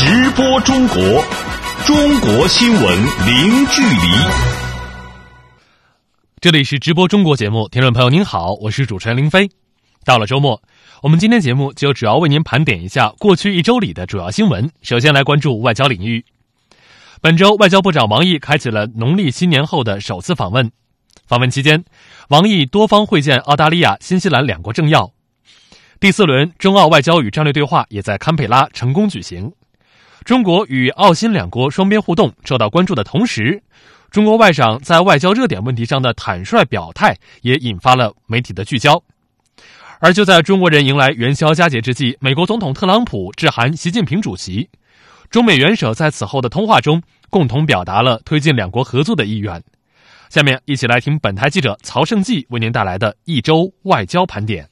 直播中国，中国新闻零距离。这里是直播中国节目，听众朋友您好，我是主持人林飞。到了周末，我们今天节目就主要为您盘点一下过去一周里的主要新闻。首先来关注外交领域。本周，外交部长王毅开启了农历新年后的首次访问。访问期间，王毅多方会见澳大利亚、新西兰两国政要。第四轮中澳外交与战略对话也在堪培拉成功举行。中国与澳新两国双边互动受到关注的同时，中国外长在外交热点问题上的坦率表态也引发了媒体的聚焦。而就在中国人迎来元宵佳节之际，美国总统特朗普致函习近平主席。中美元首在此后的通话中，共同表达了推进两国合作的意愿。下面一起来听本台记者曹胜记为您带来的一周外交盘点。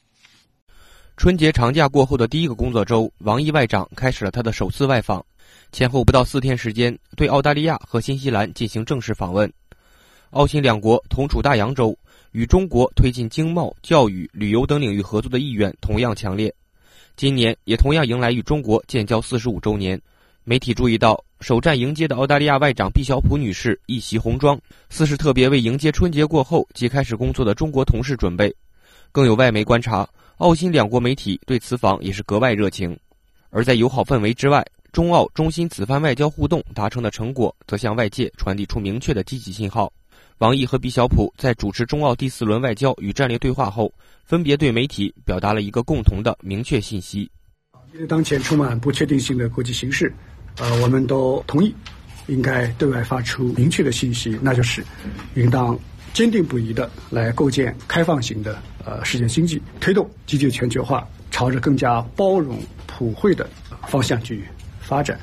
春节长假过后的第一个工作周，王毅外长开始了他的首次外访，前后不到四天时间，对澳大利亚和新西兰进行正式访问。澳新两国同处大洋洲，与中国推进经贸、教育、旅游等领域合作的意愿同样强烈。今年也同样迎来与中国建交四十五周年。媒体注意到，首站迎接的澳大利亚外长毕晓普女士一袭红装，似是特别为迎接春节过后即开始工作的中国同事准备。更有外媒观察，澳新两国媒体对此访也是格外热情。而在友好氛围之外，中澳中心此番外交互动达成的成果，则向外界传递出明确的积极信号。王毅和毕晓普在主持中澳第四轮外交与战略对话后，分别对媒体表达了一个共同的明确信息：面对当前充满不确定性的国际形势。呃，我们都同意，应该对外发出明确的信息，那就是应当坚定不移的来构建开放型的呃世界经济，推动积极全球化朝着更加包容普惠的方向去发展，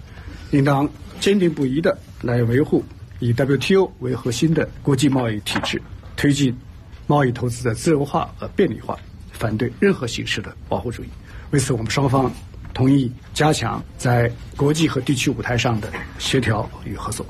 应当坚定不移的来维护以 WTO 为核心的国际贸易体制，推进贸易投资的自由化和便利化，反对任何形式的保护主义。为此，我们双方。同意加强在国际和地区舞台上的协调与合作。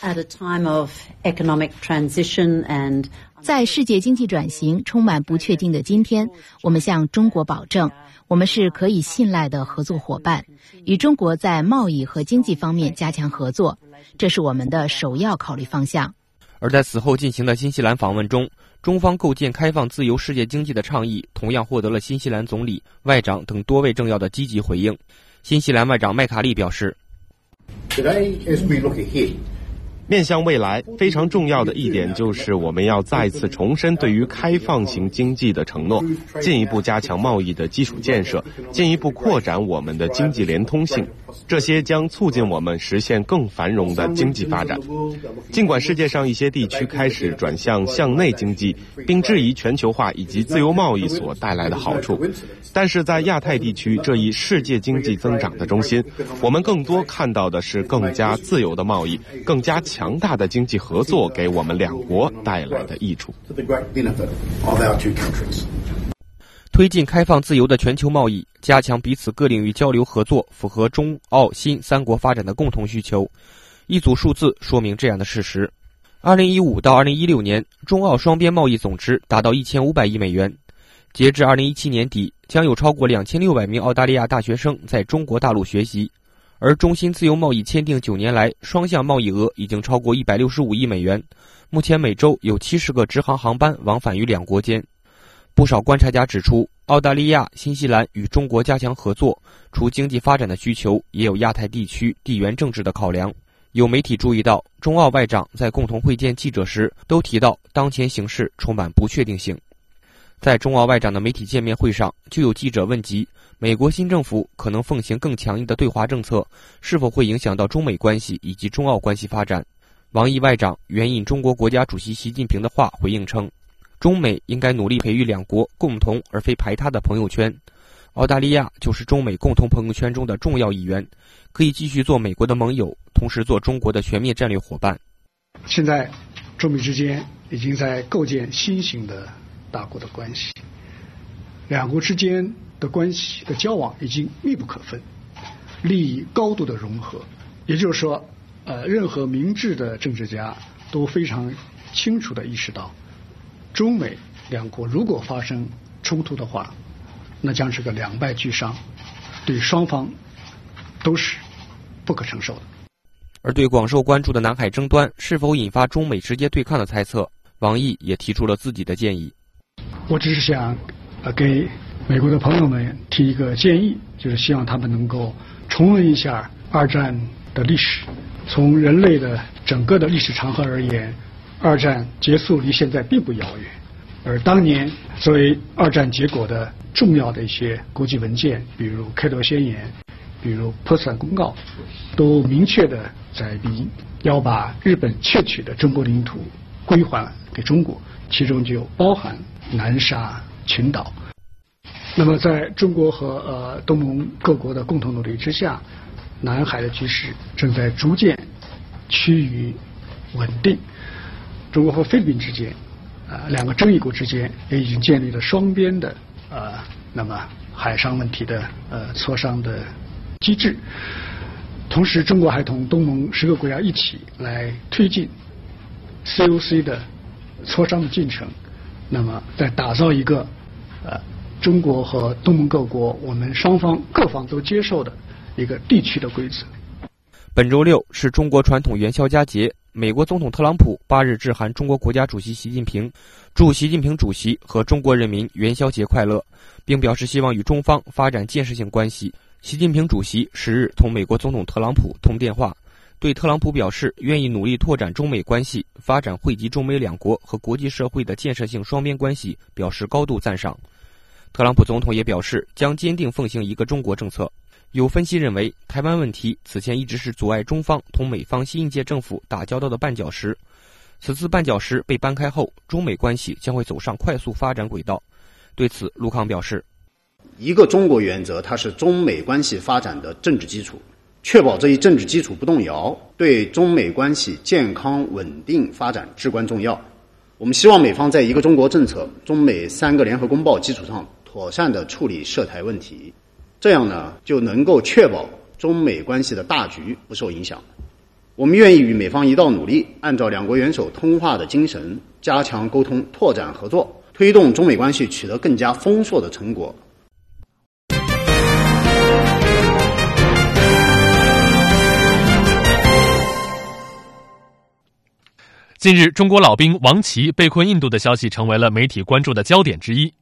At a time of economic transition and 在世界经济转型充满不确定的今天，我们向中国保证，我们是可以信赖的合作伙伴，与中国在贸易和经济方面加强合作，这是我们的首要考虑方向。而在此后进行的新西兰访问中。中方构建开放自由世界经济的倡议，同样获得了新西兰总理、外长等多位政要的积极回应。新西兰外长麦卡利表示。面向未来，非常重要的一点就是我们要再次重申对于开放型经济的承诺，进一步加强贸易的基础建设，进一步扩展我们的经济连通性，这些将促进我们实现更繁荣的经济发展。尽管世界上一些地区开始转向向内经济，并质疑全球化以及自由贸易所带来的好处，但是在亚太地区这一世界经济增长的中心，我们更多看到的是更加自由的贸易，更加强。大的经济合作给我们两国带来的益处。推进开放自由的全球贸易，加强彼此各领域交流合作，符合中澳新三国发展的共同需求。一组数字说明这样的事实：二零一五到二零一六年，中澳双边贸易总值达到一千五百亿美元。截至二零一七年底，将有超过两千六百名澳大利亚大学生在中国大陆学习。而中新自由贸易签订九年来，双向贸易额已经超过一百六十五亿美元。目前每周有七十个直航航班往返于两国间。不少观察家指出，澳大利亚、新西兰与中国加强合作，除经济发展的需求，也有亚太地区地缘政治的考量。有媒体注意到，中澳外长在共同会见记者时都提到，当前形势充满不确定性。在中澳外长的媒体见面会上，就有记者问及美国新政府可能奉行更强硬的对华政策，是否会影响到中美关系以及中澳关系发展。王毅外长援引中国国家主席习近平的话回应称，中美应该努力培育两国共同而非排他的朋友圈，澳大利亚就是中美共同朋友圈中的重要一员，可以继续做美国的盟友，同时做中国的全面战略伙伴。现在，中美之间已经在构建新型的。大国的关系，两国之间的关系的交往已经密不可分，利益高度的融合。也就是说，呃，任何明智的政治家都非常清楚的意识到，中美两国如果发生冲突的话，那将是个两败俱伤，对双方都是不可承受的。而对广受关注的南海争端是否引发中美直接对抗的猜测，王毅也提出了自己的建议。我只是想，呃，给美国的朋友们提一个建议，就是希望他们能够重温一下二战的历史。从人类的整个的历史长河而言，二战结束离现在并不遥远。而当年作为二战结果的重要的一些国际文件，比如开罗宣言，比如波茨坦公告，都明确的载明要把日本窃取的中国领土归还给中国，其中就包含南沙群岛。那么，在中国和呃东盟各国的共同努力之下，南海的局势正在逐渐趋于稳定。中国和菲律宾之间。呃，两个争议国之间也已经建立了双边的呃，那么海上问题的呃磋商的机制。同时，中国还同东盟十个国家一起来推进 COC 的磋商的进程。那么，在打造一个呃中国和东盟各国我们双方各方都接受的一个地区的规则。本周六是中国传统元宵佳节。美国总统特朗普八日致函中国国家主席习近平，祝习近平主席和中国人民元宵节快乐，并表示希望与中方发展建设性关系。习近平主席十日同美国总统特朗普通电话，对特朗普表示愿意努力拓展中美关系，发展惠及中美两国和国际社会的建设性双边关系，表示高度赞赏。特朗普总统也表示将坚定奉行一个中国政策。有分析认为，台湾问题此前一直是阻碍中方同美方新一届政府打交道的绊脚石。此次绊脚石被搬开后，中美关系将会走上快速发展轨道。对此，陆康表示：“一个中国原则，它是中美关系发展的政治基础，确保这一政治基础不动摇，对中美关系健康稳定发展至关重要。我们希望美方在一个中国政策、中美三个联合公报基础上，妥善地处理涉台问题。”这样呢，就能够确保中美关系的大局不受影响。我们愿意与美方一道努力，按照两国元首通话的精神，加强沟通，拓展合作，推动中美关系取得更加丰硕的成果。近日，中国老兵王琦被困印度的消息成为了媒体关注的焦点之一。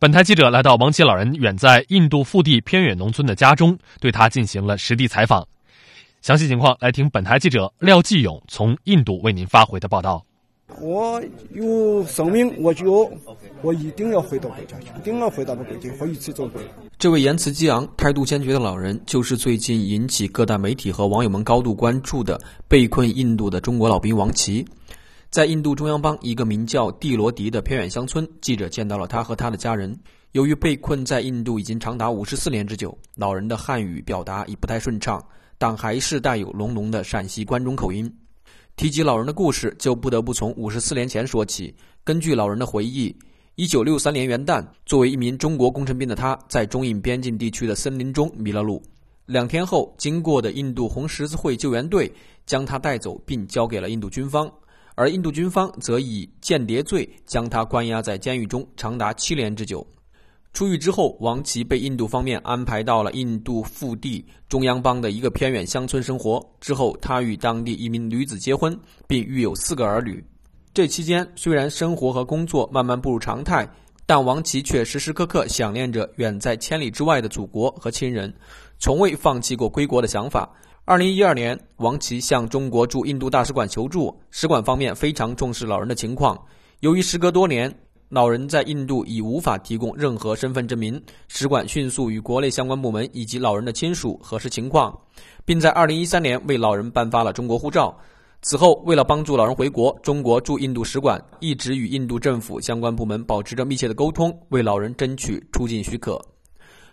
本台记者来到王琦老人远在印度腹地偏远农村的家中，对他进行了实地采访。详细情况来听本台记者廖继勇从印度为您发回的报道。我有生命，我就我一定要回到国家去，一定要回到我国家，回一次走过。这位言辞激昂、态度坚决的老人，就是最近引起各大媒体和网友们高度关注的被困印度的中国老兵王琦。在印度中央邦一个名叫蒂罗迪的偏远乡村，记者见到了他和他的家人。由于被困在印度已经长达五十四年之久，老人的汉语表达已不太顺畅，但还是带有浓浓的陕西关中口音。提及老人的故事，就不得不从五十四年前说起。根据老人的回忆，一九六三年元旦，作为一名中国工程兵的他，在中印边境地区的森林中迷了路。两天后，经过的印度红十字会救援队将他带走，并交给了印度军方。而印度军方则以间谍罪将他关押在监狱中，长达七年之久。出狱之后，王琦被印度方面安排到了印度腹地中央邦的一个偏远乡村生活。之后，他与当地一名女子结婚，并育有四个儿女。这期间，虽然生活和工作慢慢步入常态，但王琦却时时刻刻想念着远在千里之外的祖国和亲人，从未放弃过归国的想法。二零一二年，王琦向中国驻印度大使馆求助，使馆方面非常重视老人的情况。由于时隔多年，老人在印度已无法提供任何身份证明，使馆迅速与国内相关部门以及老人的亲属核实情况，并在二零一三年为老人颁发了中国护照。此后，为了帮助老人回国，中国驻印度使馆一直与印度政府相关部门保持着密切的沟通，为老人争取出境许可。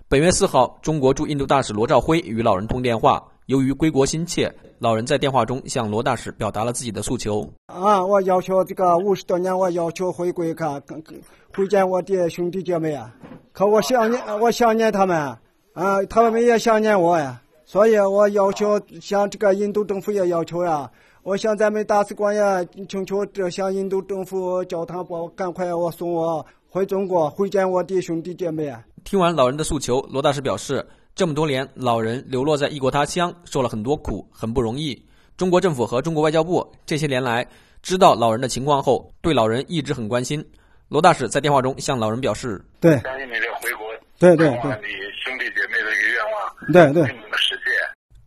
本月四号，中国驻印度大使罗兆辉与老人通电话。由于归国心切，老人在电话中向罗大使表达了自己的诉求。啊，我要求这个五十多年，我要求回归，看，会见我的兄弟姐妹啊！可我想念，我想念他们啊，他们也想念我呀。所以我要求向这个印度政府也要求呀，我向咱们大使馆也请求，这向印度政府叫他把赶快我送我回中国，会见我的兄弟姐妹。听完老人的诉求，罗大使表示。这么多年，老人流落在异国他乡，受了很多苦，很不容易。中国政府和中国外交部这些年来知道老人的情况后，对老人一直很关心。罗大使在电话中向老人表示：“对，相信你这回国，对对对，你兄弟姐妹的一个愿望，对对，能实现。”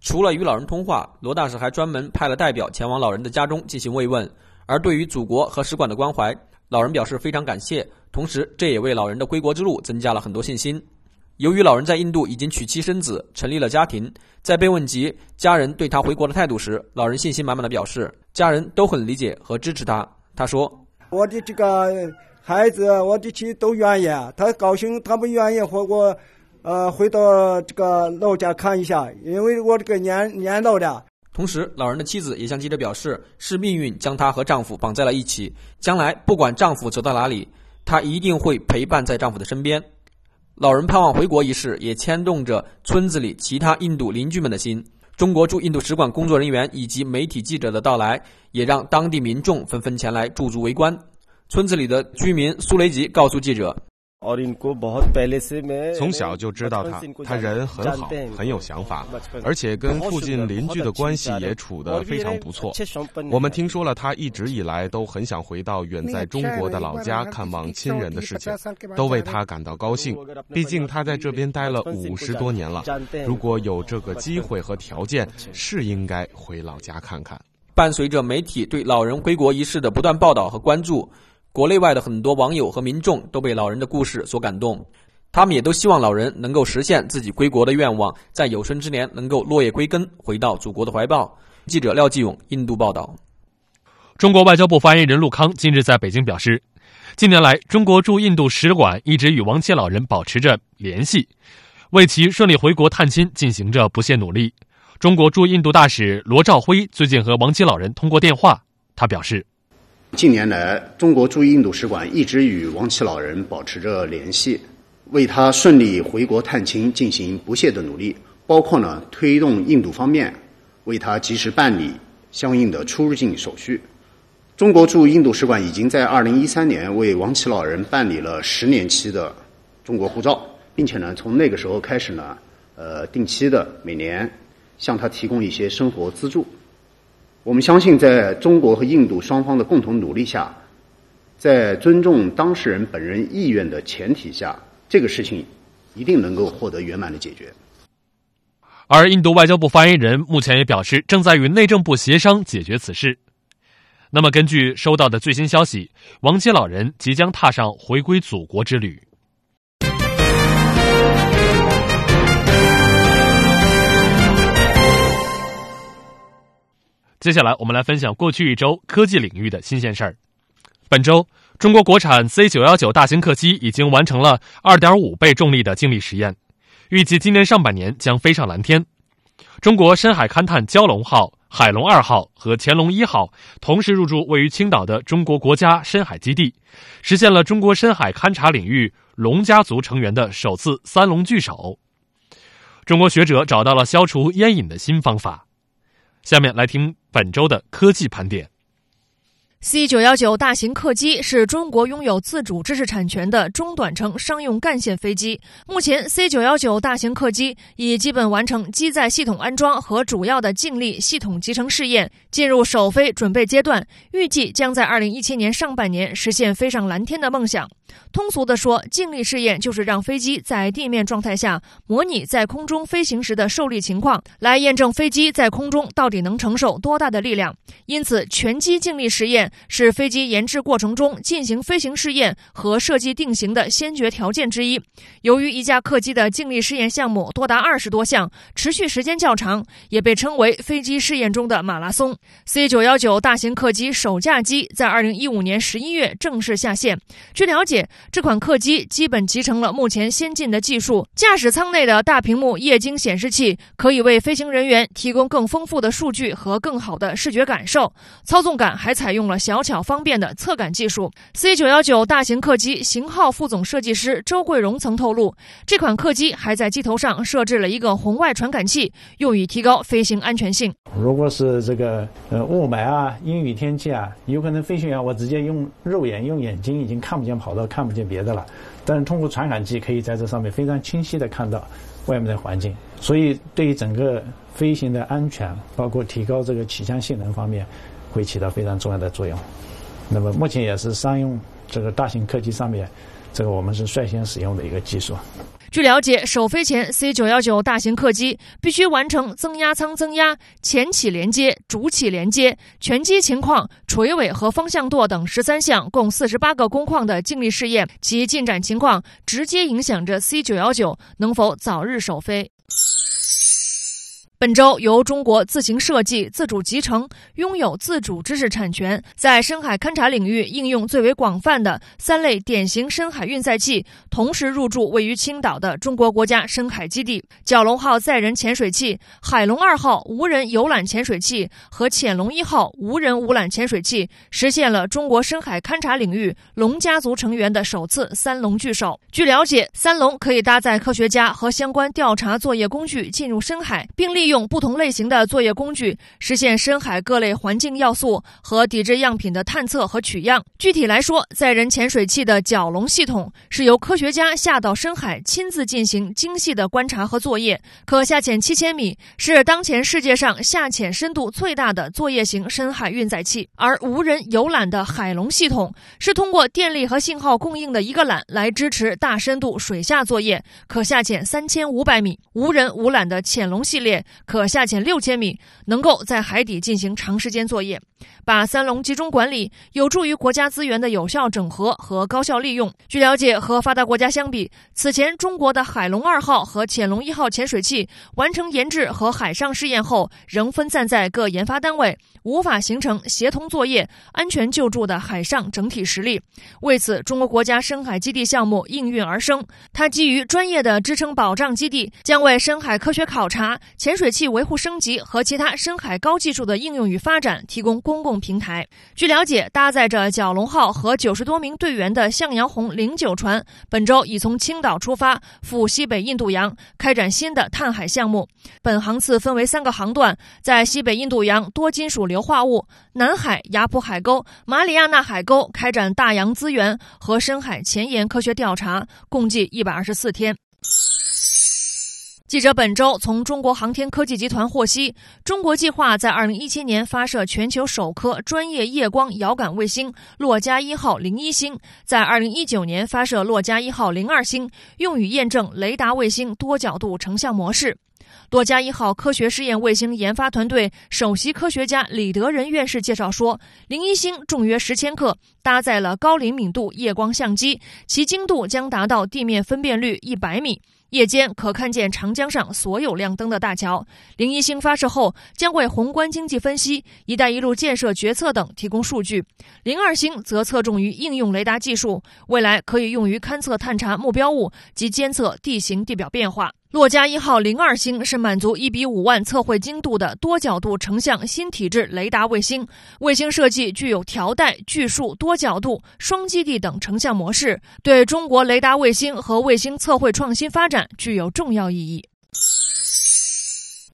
除了与老人通话，罗大使还专门派了代表前往老人的家中进行慰问。而对于祖国和使馆的关怀，老人表示非常感谢，同时这也为老人的归国之路增加了很多信心。由于老人在印度已经娶妻生子，成立了家庭，在被问及家人对他回国的态度时，老人信心满满的表示，家人都很理解和支持他。他说：“我的这个孩子，我的妻都愿意，他高兴，他们愿意回国，呃，回到这个老家看一下，因为我这个年年老了。”同时，老人的妻子也向记者表示，是命运将她和丈夫绑在了一起，将来不管丈夫走到哪里，她一定会陪伴在丈夫的身边。老人盼望回国一事也牵动着村子里其他印度邻居们的心。中国驻印度使馆工作人员以及媒体记者的到来，也让当地民众纷纷前来驻足围观。村子里的居民苏雷吉告诉记者。从小就知道他，他人很好，很有想法，而且跟附近邻居的关系也处得非常不错。我们听说了他一直以来都很想回到远在中国的老家看望亲人的事情，都为他感到高兴。毕竟他在这边待了五十多年了，如果有这个机会和条件，是应该回老家看看。伴随着媒体对老人归国一事的不断报道和关注。国内外的很多网友和民众都被老人的故事所感动，他们也都希望老人能够实现自己归国的愿望，在有生之年能够落叶归根，回到祖国的怀抱。记者廖继勇，印度报道。中国外交部发言人陆康近日在北京表示，近年来中国驻印度使馆一直与王琦老人保持着联系，为其顺利回国探亲进行着不懈努力。中国驻印度大使罗兆辉最近和王琦老人通过电话，他表示。近年来，中国驻印度使馆一直与王琦老人保持着联系，为他顺利回国探亲进行不懈的努力，包括呢推动印度方面为他及时办理相应的出入境手续。中国驻印度使馆已经在二零一三年为王琦老人办理了十年期的中国护照，并且呢从那个时候开始呢，呃定期的每年向他提供一些生活资助。我们相信，在中国和印度双方的共同努力下，在尊重当事人本人意愿的前提下，这个事情一定能够获得圆满的解决。而印度外交部发言人目前也表示，正在与内政部协商解决此事。那么，根据收到的最新消息，王杰老人即将踏上回归祖国之旅。接下来，我们来分享过去一周科技领域的新鲜事儿。本周，中国国产 C 九幺九大型客机已经完成了二点五倍重力的静力实验，预计今年上半年将飞上蓝天。中国深海勘探蛟龙号、海龙二号和潜龙一号同时入驻位于青岛的中国国家深海基地，实现了中国深海勘察领域龙家族成员的首次三龙聚首。中国学者找到了消除烟瘾的新方法。下面来听本周的科技盘点。C 九幺九大型客机是中国拥有自主知识产权的中短程商用干线飞机。目前，C 九幺九大型客机已基本完成机载系统安装和主要的静力系统集成试验，进入首飞准备阶段，预计将在二零一七年上半年实现飞上蓝天的梦想。通俗的说，静力试验就是让飞机在地面状态下模拟在空中飞行时的受力情况，来验证飞机在空中到底能承受多大的力量。因此，全机静力试验。是飞机研制过程中进行飞行试验和设计定型的先决条件之一。由于一架客机的静力试验项目多达二十多项，持续时间较长，也被称为飞机试验中的马拉松。C 九幺九大型客机首架机在二零一五年十一月正式下线。据了解，这款客机基本集成了目前先进的技术，驾驶舱内的大屏幕液晶显示器可以为飞行人员提供更丰富的数据和更好的视觉感受，操纵感还采用了。小巧方便的侧感技术，C 九幺九大型客机型号副总设计师周桂荣曾透露，这款客机还在机头上设置了一个红外传感器，用以提高飞行安全性。如果是这个呃雾霾啊、阴雨天气啊，有可能飞行员我直接用肉眼、用眼睛已经看不见跑道，看不见别的了，但是通过传感器可以在这上面非常清晰的看到。外面的环境，所以对于整个飞行的安全，包括提高这个起降性能方面，会起到非常重要的作用。那么目前也是商用这个大型客机上面，这个我们是率先使用的一个技术。据了解，首飞前 C 九幺九大型客机必须完成增压舱增压、前起连接、主起连接、全机情况、垂尾和方向舵等十三项，共四十八个工况的静力试验，其进展情况直接影响着 C 九幺九能否早日首飞。本周，由中国自行设计、自主集成、拥有自主知识产权，在深海勘察领域应用最为广泛的三类典型深海运载器，同时入驻位于青岛的中国国家深海基地——蛟龙号载人潜水器、海龙二号无人游览潜水器和潜龙一号无人无缆潜水器，实现了中国深海勘察领域龙家族成员的首次三龙聚首。据了解，三龙可以搭载科学家和相关调查作业工具进入深海，并利用不同类型的作业工具，实现深海各类环境要素和底质样品的探测和取样。具体来说，载人潜水器的蛟龙系统是由科学家下到深海亲自进行精细的观察和作业，可下潜七千米，是当前世界上下潜深度最大的作业型深海运载器。而无人游览的海龙系统是通过电力和信号供应的一个缆来支持大深度水下作业，可下潜三千五百米。无人无缆的潜龙系列可下。潜六千米，能够在海底进行长时间作业。把三龙集中管理，有助于国家资源的有效整合和高效利用。据了解，和发达国家相比，此前中国的海龙二号和潜龙一号潜水器完成研制和海上试验后，仍分散在各研发单位，无法形成协同作业、安全救助的海上整体实力。为此，中国国家深海基地项目应运而生。它基于专业的支撑保障基地，将为深海科学考察、潜水器维护升级和其他深海高技术的应用与发展提供。公共平台。据了解，搭载着蛟龙号和九十多名队员的向阳红零九船，本周已从青岛出发，赴西北印度洋开展新的探海项目。本航次分为三个航段，在西北印度洋多金属硫化物、南海雅普海沟、马里亚纳海沟开展大洋资源和深海前沿科学调查，共计一百二十四天。记者本周从中国航天科技集团获悉，中国计划在二零一七年发射全球首颗专业夜光遥感卫星“洛迦一号零一星”，在二零一九年发射“洛迦一号零二星”，用于验证雷达卫星多角度成像模式。洛迦一号科学试验卫星研发团队首席科学家李德仁院士介绍说，零一星重约十千克，搭载了高灵敏度夜光相机，其精度将达到地面分辨率一百米。夜间可看见长江上所有亮灯的大桥。零一星发射后，将为宏观经济分析、“一带一路”建设决策等提供数据。零二星则侧重于应用雷达技术，未来可以用于勘测、探查目标物及监测地形地表变化。洛迦一号零二星是满足一比五万测绘精度的多角度成像新体制雷达卫星。卫星设计具有条带、巨数、多角度、双基地等成像模式，对中国雷达卫星和卫星测绘创新发展具有重要意义。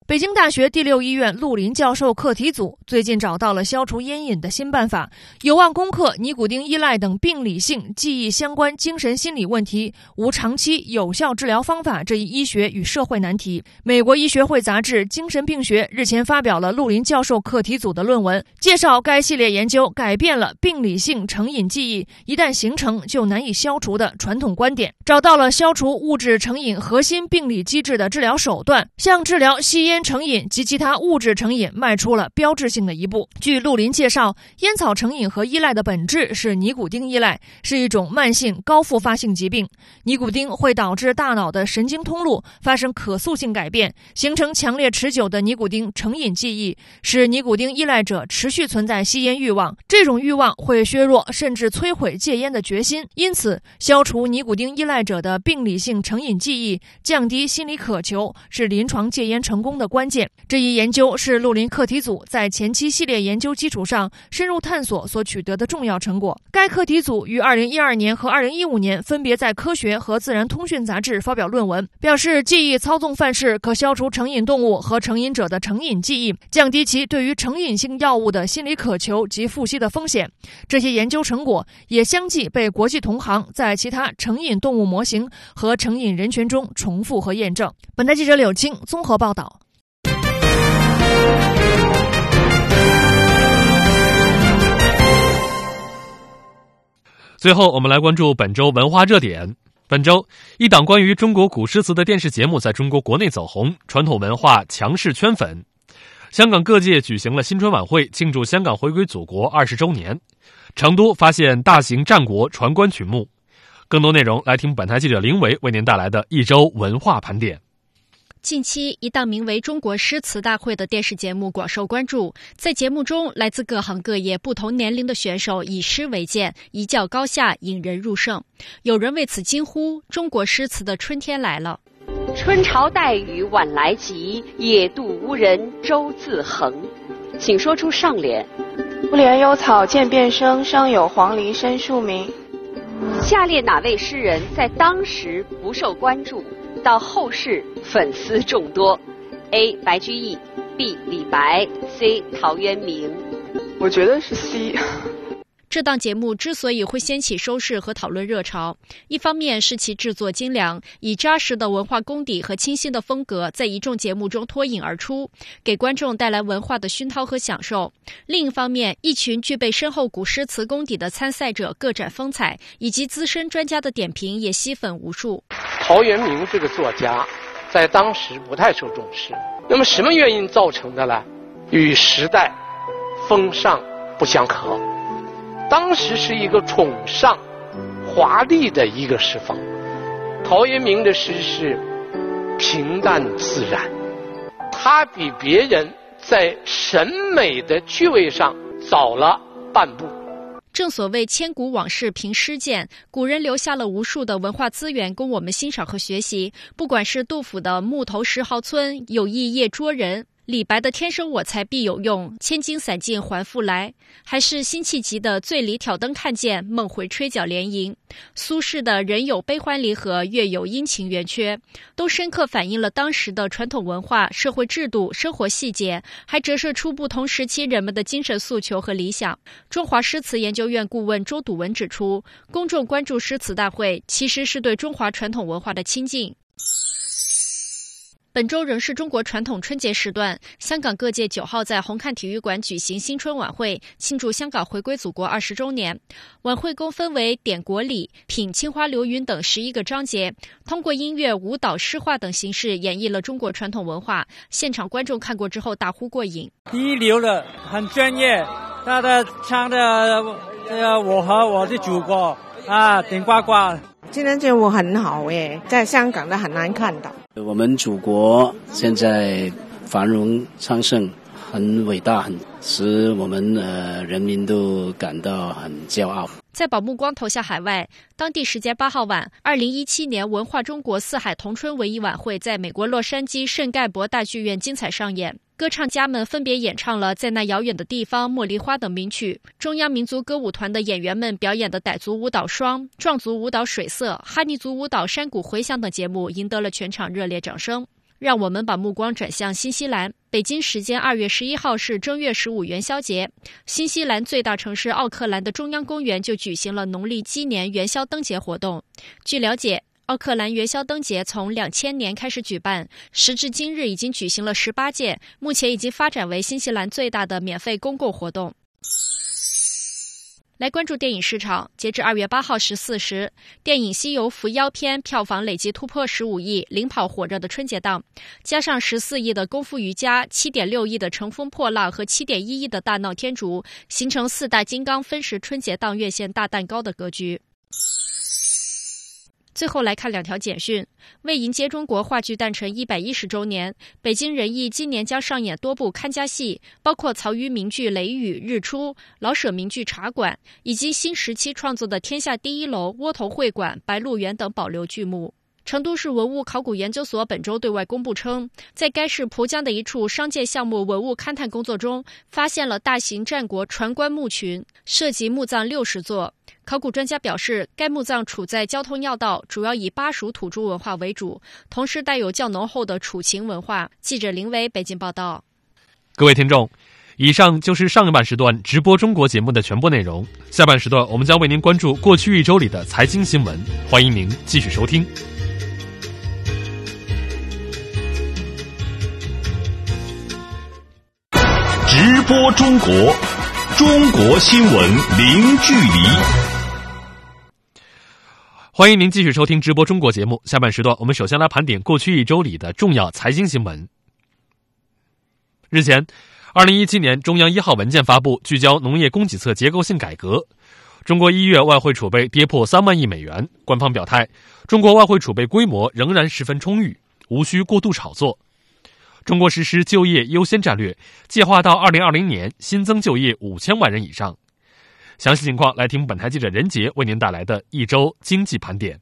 北京大学第六医院陆林教授课题组最近找到了消除烟瘾的新办法，有望攻克尼古丁依赖等病理性记忆相关精神心理问题无长期有效治疗方法这一医学与社会难题。美国医学会杂志《精神病学》日前发表了陆林教授课题组的论文，介绍该系列研究改变了病理性成瘾记忆一旦形成就难以消除的传统观点，找到了消除物质成瘾核心病理机制的治疗手段，像治疗吸烟。烟成瘾及其他物质成瘾迈出了标志性的一步。据陆林介绍，烟草成瘾和依赖的本质是尼古丁依赖，是一种慢性高复发性疾病。尼古丁会导致大脑的神经通路发生可塑性改变，形成强烈持久的尼古丁成瘾记忆，使尼古丁依赖者持续存在吸烟欲望。这种欲望会削弱甚至摧毁戒烟的决心。因此，消除尼古丁依赖者的病理性成瘾记忆，降低心理渴求，是临床戒烟成功的。的关键。这一研究是陆林课题组在前期系列研究基础上深入探索所取得的重要成果。该课题组于二零一二年和二零一五年分别在《科学》和《自然通讯》杂志发表论文，表示记忆操纵范式可消除成瘾动物和成瘾者的成瘾记忆，降低其对于成瘾性药物的心理渴求及复吸的风险。这些研究成果也相继被国际同行在其他成瘾动物模型和成瘾人群中重复和验证。本台记者柳青综合报道。最后，我们来关注本周文化热点。本周，一档关于中国古诗词的电视节目在中国国内走红，传统文化强势圈粉。香港各界举行了新春晚会，庆祝香港回归祖国二十周年。成都发现大型战国传冠曲目。更多内容，来听本台记者林维为您带来的一周文化盘点。近期，一档名为《中国诗词大会》的电视节目广受关注。在节目中，来自各行各业、不同年龄的选手以诗为鉴，一较高下，引人入胜。有人为此惊呼：“中国诗词的春天来了！”春潮带雨晚来急，野渡无人舟自横。请说出上联。不怜幽草渐变生，上有黄鹂深树鸣。下列哪位诗人在当时不受关注？到后世粉丝众多，A. 白居易，B. 李白，C. 陶渊明。我觉得是 C。这档节目之所以会掀起收视和讨论热潮，一方面是其制作精良，以扎实的文化功底和清新的风格，在一众节目中脱颖而出，给观众带来文化的熏陶和享受；另一方面，一群具备深厚古诗词功底的参赛者各展风采，以及资深专家的点评也吸粉无数。陶渊明这个作家，在当时不太受重视。那么，什么原因造成的呢？与时代风尚不相合。当时是一个崇尚华丽的一个时风。陶渊明的诗是平淡自然，他比别人在审美的趣味上早了半步。正所谓千古往事凭诗鉴，古人留下了无数的文化资源供我们欣赏和学习。不管是杜甫的“木头石壕村，有意夜捉人”。李白的“天生我材必有用，千金散尽还复来”，还是辛弃疾的“醉里挑灯看剑，梦回吹角连营”，苏轼的“人有悲欢离合，月有阴晴圆缺”，都深刻反映了当时的传统文化、社会制度、生活细节，还折射出不同时期人们的精神诉求和理想。中华诗词研究院顾问周笃文指出，公众关注诗词大会，其实是对中华传统文化的亲近。本周仍是中国传统春节时段，香港各界九号在红磡体育馆举行新春晚会，庆祝香港回归祖国二十周年。晚会共分为点国礼、品青花流云等十一个章节，通过音乐、舞蹈、诗画等形式演绎了中国传统文化。现场观众看过之后大呼过瘾，一流的，很专业，他的唱的这个我和我的祖国啊，顶呱呱。今天节目很好诶，在香港的很难看到。我们祖国现在繁荣昌盛，很伟大，很使我们呃人民都感到很骄傲。在把目光投向海外，当地时间八号晚，二零一七年文化中国四海同春文艺晚会在美国洛杉矶圣盖博大剧院精彩上演。歌唱家们分别演唱了《在那遥远的地方》《茉莉花》等名曲。中央民族歌舞团的演员们表演的傣族舞蹈《双》、壮族舞蹈《水色》、哈尼族舞蹈《山谷回响》等节目，赢得了全场热烈掌声。让我们把目光转向新西兰。北京时间二月十一号是正月十五元宵节，新西兰最大城市奥克兰的中央公园就举行了农历鸡年元宵灯节活动。据了解。奥克兰元宵灯节从两千年开始举办，时至今日已经举行了十八届，目前已经发展为新西兰最大的免费公共活动。来关注电影市场，截至二月八号十四时，电影《西游伏妖篇》票房累计突破十五亿，领跑火热的春节档，加上十四亿的《功夫瑜伽》、七点六亿的《乘风破浪》和七点一亿的《大闹天竺》，形成四大金刚分食春节档院线大蛋糕的格局。最后来看两条简讯。为迎接中国话剧诞辰一百一十周年，北京人艺今年将上演多部看家戏，包括曹禺名剧《雷雨》《日出》，老舍名剧《茶馆》，以及新时期创作的天下第一楼、窝头会馆、白鹿原等保留剧目。成都市文物考古研究所本周对外公布称，在该市蒲江的一处商界项目文物勘探工作中，发现了大型战国船棺墓群，涉及墓葬六十座。考古专家表示，该墓葬处在交通要道，主要以巴蜀土著文化为主，同时带有较浓厚的楚秦文化。记者林伟北京报道。各位听众，以上就是上半时段直播中国节目的全部内容。下半时段，我们将为您关注过去一周里的财经新闻，欢迎您继续收听。直播中国，中国新闻零距离。欢迎您继续收听直播中国节目。下半时段，我们首先来盘点过去一周里的重要财经新闻。日前，二零一七年中央一号文件发布，聚焦农业供给侧结构性改革。中国一月外汇储备跌破三万亿美元，官方表态，中国外汇储备规模仍然十分充裕，无需过度炒作。中国实施就业优先战略，计划到二零二零年新增就业五千万人以上。详细情况来听本台记者任杰为您带来的一周经济盘点。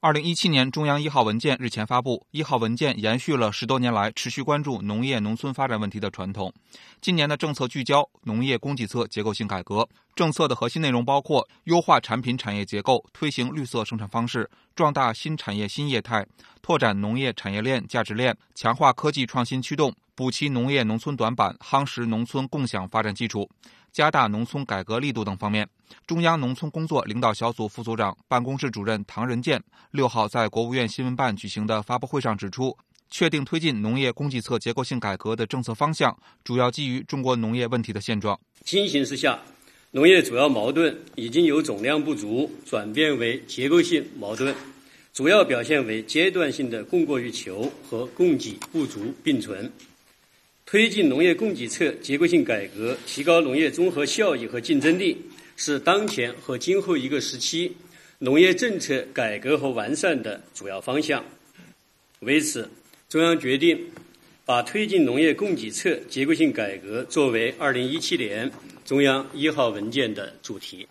二零一七年中央一号文件日前发布，一号文件延续了十多年来持续关注农业农村发展问题的传统。今年的政策聚焦农业供给侧结构性改革，政策的核心内容包括优化产品产业结构，推行绿色生产方式，壮大新产业新业态，拓展农业产业链价值链，强化科技创新驱动，补齐农业农村短板，夯实农村共享发展基础。加大农村改革力度等方面，中央农村工作领导小组副组长、办公室主任唐仁健六号在国务院新闻办举行的发布会上指出，确定推进农业供给侧结构性改革的政策方向，主要基于中国农业问题的现状。新形势下，农业主要矛盾已经由总量不足转变为结构性矛盾，主要表现为阶段性的供过于求和供给不足并存。推进农业供给侧结构性改革，提高农业综合效益和竞争力，是当前和今后一个时期农业政策改革和完善的主要方向。为此，中央决定把推进农业供给侧结构性改革作为二零一七年中央一号文件的主题。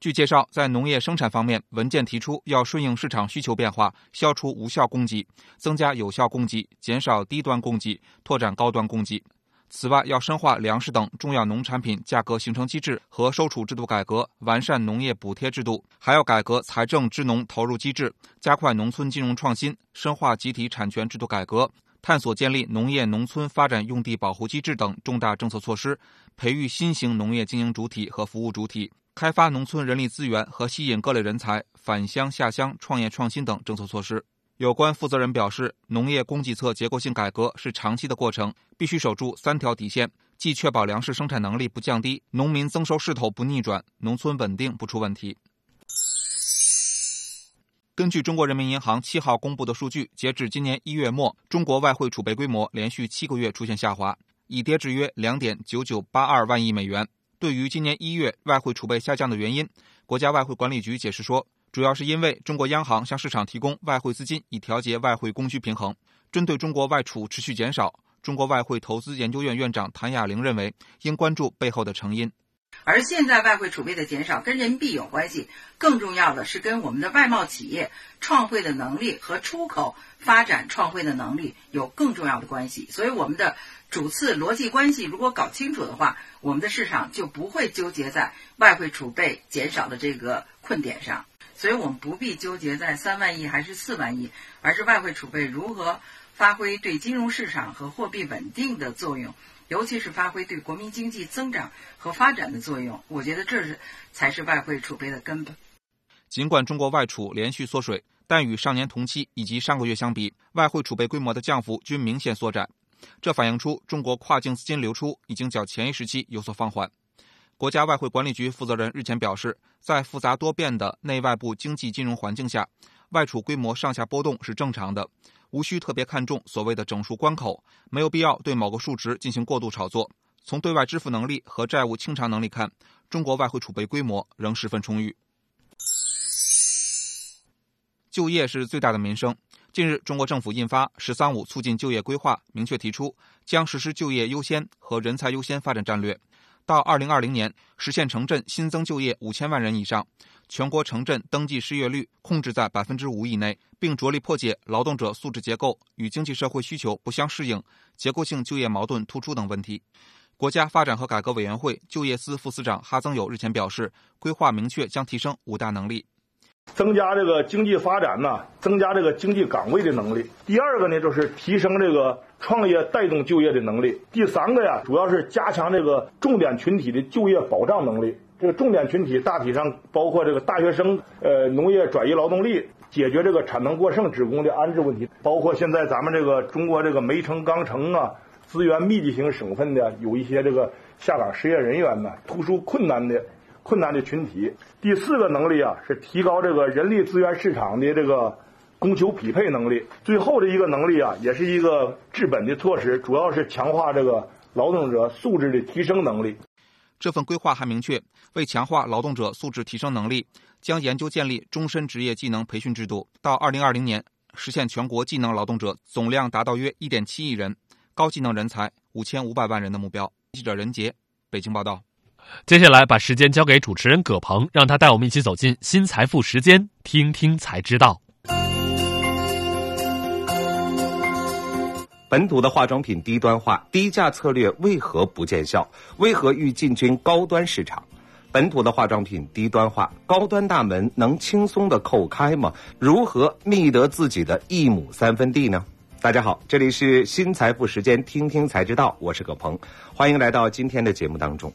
据介绍，在农业生产方面，文件提出要顺应市场需求变化，消除无效供给，增加有效供给，减少低端供给，拓展高端供给。此外，要深化粮食等重要农产品价格形成机制和收储制度改革，完善农业补贴制度，还要改革财政支农投入机制，加快农村金融创新，深化集体产权制度改革，探索建立农业农村发展用地保护机制等重大政策措施，培育新型农业经营主体和服务主体。开发农村人力资源和吸引各类人才返乡下乡创业创新等政策措施。有关负责人表示，农业供给侧结构性改革是长期的过程，必须守住三条底线：既确保粮食生产能力不降低，农民增收势头不逆转，农村稳定不出问题。根据中国人民银行七号公布的数据，截至今年一月末，中国外汇储备规模连续七个月出现下滑，已跌至约两点九九八二万亿美元。对于今年一月外汇储备下降的原因，国家外汇管理局解释说，主要是因为中国央行向市场提供外汇资金，以调节外汇供需平衡。针对中国外储持续减少，中国外汇投资研究院院长谭雅玲认为，应关注背后的成因。而现在外汇储备的减少跟人民币有关系，更重要的是跟我们的外贸企业创汇的能力和出口发展创汇的能力有更重要的关系。所以我们的。主次逻辑关系如果搞清楚的话，我们的市场就不会纠结在外汇储备减少的这个困点上，所以我们不必纠结在三万亿还是四万亿，而是外汇储备如何发挥对金融市场和货币稳定的作用，尤其是发挥对国民经济增长和发展的作用。我觉得这是才是外汇储备的根本。尽管中国外储连续缩水，但与上年同期以及上个月相比，外汇储备规模的降幅均明显缩窄。这反映出中国跨境资金流出已经较前一时期有所放缓。国家外汇管理局负责人日前表示，在复杂多变的内外部经济金融环境下，外储规模上下波动是正常的，无需特别看重所谓的整数关口，没有必要对某个数值进行过度炒作。从对外支付能力和债务清偿能力看，中国外汇储备规模仍十分充裕。就业是最大的民生。近日，中国政府印发《“十三五”促进就业规划》，明确提出将实施就业优先和人才优先发展战略，到二零二零年实现城镇新增就业五千万人以上，全国城镇登记失业率控制在百分之五以内，并着力破解劳动者素质结构与经济社会需求不相适应、结构性就业矛盾突出等问题。国家发展和改革委员会就业司副司长哈增友日前表示，规划明确将提升五大能力。增加这个经济发展呢，增加这个经济岗位的能力。第二个呢，就是提升这个创业带动就业的能力。第三个呀，主要是加强这个重点群体的就业保障能力。这个重点群体大体上包括这个大学生、呃农业转移劳动力，解决这个产能过剩职工的安置问题。包括现在咱们这个中国这个煤城、钢城啊，资源密集型省份的有一些这个下岗失业人员呢，突出困难的。困难的群体。第四个能力啊，是提高这个人力资源市场的这个供求匹配能力。最后的一个能力啊，也是一个治本的措施，主要是强化这个劳动者素质的提升能力。这份规划还明确，为强化劳动者素质提升能力，将研究建立终身职业技能培训制度，到二零二零年实现全国技能劳动者总量达到约一点七亿人，高技能人才五千五百万人的目标。记者任杰，北京报道。接下来把时间交给主持人葛鹏，让他带我们一起走进新财富时间，听听才知道。本土的化妆品低端化、低价策略为何不见效？为何欲进军高端市场？本土的化妆品低端化、高端大门能轻松的叩开吗？如何觅得自己的一亩三分地呢？大家好，这里是新财富时间，听听才知道，我是葛鹏，欢迎来到今天的节目当中。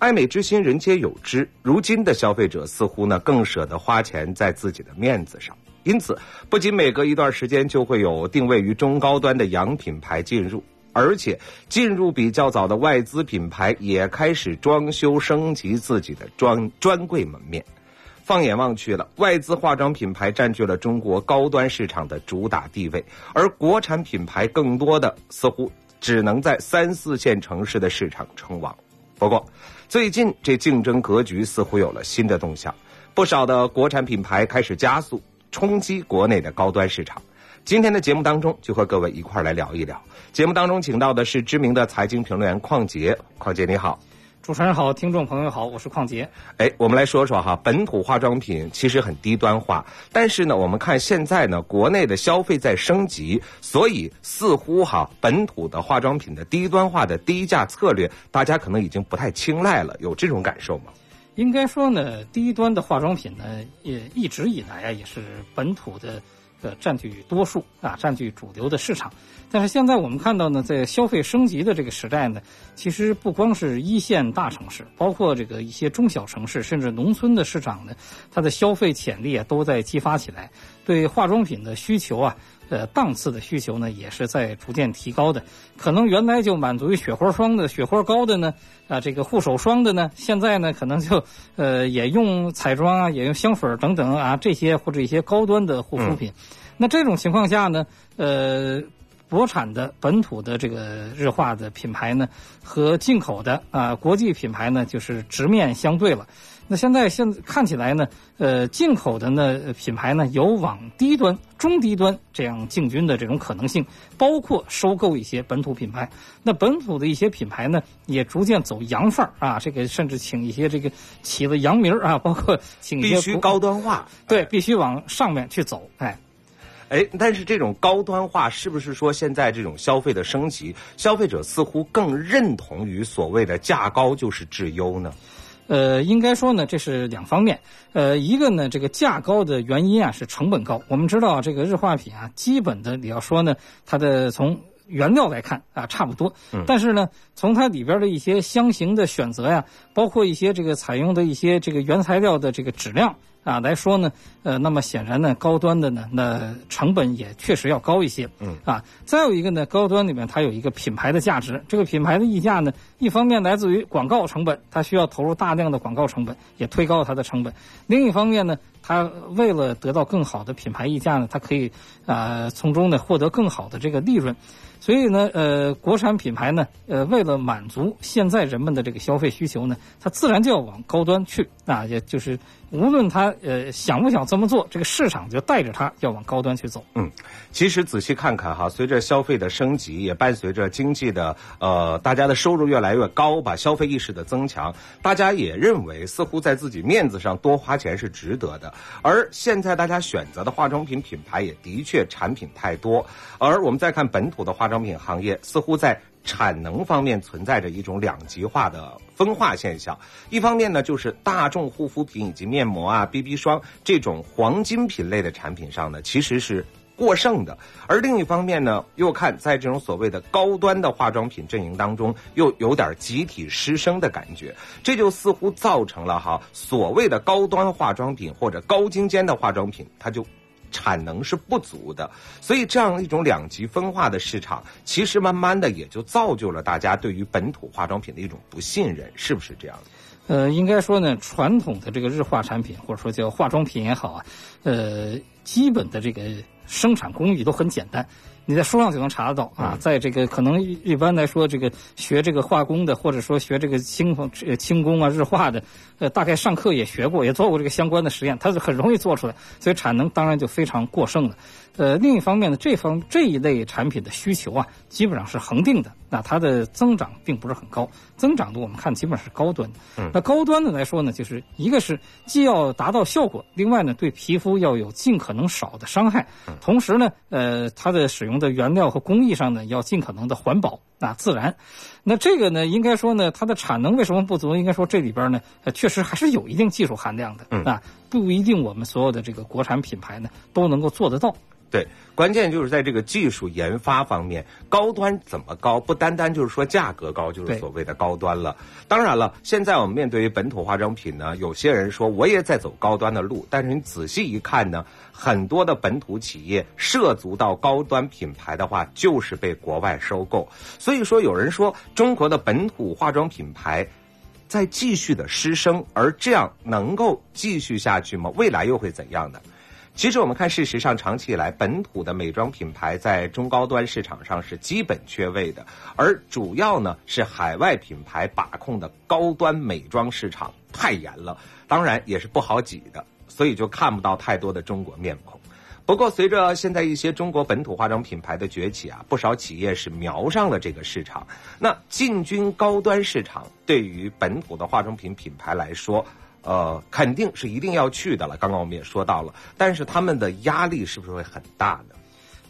爱美之心，人皆有之。如今的消费者似乎呢更舍得花钱在自己的面子上，因此不仅每隔一段时间就会有定位于中高端的洋品牌进入，而且进入比较早的外资品牌也开始装修升级自己的专专柜门面。放眼望去了，外资化妆品牌占据了中国高端市场的主打地位，而国产品牌更多的似乎只能在三四线城市的市场称王。不过，最近这竞争格局似乎有了新的动向，不少的国产品牌开始加速冲击国内的高端市场。今天的节目当中，就和各位一块来聊一聊。节目当中请到的是知名的财经评论员邝杰，邝杰你好。主持人好，听众朋友好，我是邝杰。哎，我们来说说哈，本土化妆品其实很低端化，但是呢，我们看现在呢，国内的消费在升级，所以似乎哈，本土的化妆品的低端化的低价策略，大家可能已经不太青睐了，有这种感受吗？应该说呢，低端的化妆品呢，也一直以来啊，也是本土的。呃，占据多数啊，占据主流的市场。但是现在我们看到呢，在消费升级的这个时代呢，其实不光是一线大城市，包括这个一些中小城市，甚至农村的市场呢，它的消费潜力啊都在激发起来，对化妆品的需求啊。呃，档次的需求呢，也是在逐渐提高的。可能原来就满足于雪花霜的、雪花膏的呢，啊，这个护手霜的呢，现在呢，可能就呃也用彩妆啊，也用香水等等啊，这些或者一些高端的护肤品。那这种情况下呢，呃，国产的本土的这个日化的品牌呢，和进口的啊国际品牌呢，就是直面相对了。那现在现看起来呢，呃，进口的呢品牌呢有往低端、中低端这样进军的这种可能性，包括收购一些本土品牌。那本土的一些品牌呢，也逐渐走洋范儿啊，这个甚至请一些这个起了洋名儿啊，包括请一些必须高端化，对，必须往上面去走，哎，哎，但是这种高端化是不是说现在这种消费的升级，消费者似乎更认同于所谓的价高就是质优呢？呃，应该说呢，这是两方面。呃，一个呢，这个价高的原因啊是成本高。我们知道这个日化品啊，基本的你要说呢，它的从原料来看啊差不多，但是呢，从它里边的一些香型的选择呀，包括一些这个采用的一些这个原材料的这个质量。啊来说呢，呃，那么显然呢，高端的呢，那成本也确实要高一些。嗯啊，再有一个呢，高端里面它有一个品牌的价值，这个品牌的溢价呢，一方面来自于广告成本，它需要投入大量的广告成本，也推高它的成本；另一方面呢，它为了得到更好的品牌溢价呢，它可以啊从中呢获得更好的这个利润。所以呢，呃，国产品牌呢，呃，为了满足现在人们的这个消费需求呢，它自然就要往高端去啊，也就是无论他呃想不想这么做，这个市场就带着他要往高端去走。嗯，其实仔细看看哈，随着消费的升级，也伴随着经济的呃大家的收入越来越高，把消费意识的增强，大家也认为似乎在自己面子上多花钱是值得的。而现在大家选择的化妆品品牌也的确产品太多，而我们再看本土的化妆品行业，似乎在。产能方面存在着一种两极化的分化现象，一方面呢，就是大众护肤品以及面膜啊、BB 霜这种黄金品类的产品上呢，其实是过剩的；而另一方面呢，又看在这种所谓的高端的化妆品阵营当中，又有点集体失声的感觉，这就似乎造成了哈所谓的高端化妆品或者高精尖的化妆品，它就。产能是不足的，所以这样一种两极分化的市场，其实慢慢的也就造就了大家对于本土化妆品的一种不信任，是不是这样呃，应该说呢，传统的这个日化产品或者说叫化妆品也好啊，呃，基本的这个生产工艺都很简单。你在书上就能查得到啊，在这个可能一般来说，这个学这个化工的，或者说学这个轻风轻工啊、日化的，呃，大概上课也学过，也做过这个相关的实验，它是很容易做出来，所以产能当然就非常过剩了。呃，另一方面呢，这方这一类产品的需求啊，基本上是恒定的，那它的增长并不是很高，增长的我们看基本上是高端的。嗯，那高端的来说呢，就是一个是既要达到效果，另外呢，对皮肤要有尽可能少的伤害，同时呢，呃，它的使用的原料和工艺上呢，要尽可能的环保啊自然。那这个呢，应该说呢，它的产能为什么不足？应该说这里边呢，确实还是有一定技术含量的啊，不一定我们所有的这个国产品牌呢都能够做得到。对，关键就是在这个技术研发方面，高端怎么高？不单单就是说价格高，就是所谓的高端了。当然了，现在我们面对于本土化妆品呢，有些人说我也在走高端的路，但是你仔细一看呢，很多的本土企业涉足到高端品牌的话，就是被国外收购。所以说，有人说中国的本土化妆品牌在继续的失声，而这样能够继续下去吗？未来又会怎样呢？其实我们看，事实上，长期以来，本土的美妆品牌在中高端市场上是基本缺位的，而主要呢是海外品牌把控的高端美妆市场太严了，当然也是不好挤的，所以就看不到太多的中国面孔。不过，随着现在一些中国本土化妆品牌的崛起啊，不少企业是瞄上了这个市场。那进军高端市场，对于本土的化妆品品牌来说，呃，肯定是一定要去的了。刚刚我们也说到了，但是他们的压力是不是会很大呢？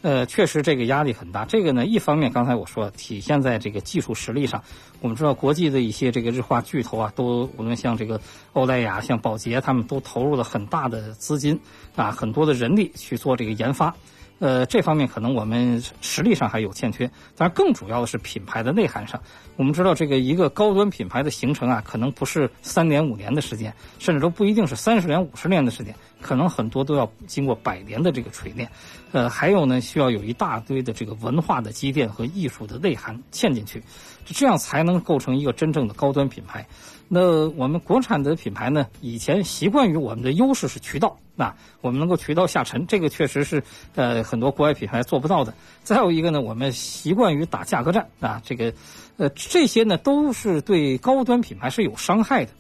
呃，确实这个压力很大。这个呢，一方面刚才我说体现在这个技术实力上。我们知道国际的一些这个日化巨头啊，都无论像这个欧莱雅、像宝洁，他们都投入了很大的资金啊，很多的人力去做这个研发。呃，这方面可能我们实力上还有欠缺，但是更主要的是品牌的内涵上。我们知道，这个一个高端品牌的形成啊，可能不是三年五年的时间，甚至都不一定是三十年五十年的时间，可能很多都要经过百年的这个锤炼。呃，还有呢，需要有一大堆的这个文化的积淀和艺术的内涵嵌进去，这样才能构成一个真正的高端品牌。那我们国产的品牌呢？以前习惯于我们的优势是渠道，那我们能够渠道下沉，这个确实是呃很多国外品牌做不到的。再有一个呢，我们习惯于打价格战啊，这个呃这些呢都是对高端品牌是有伤害的。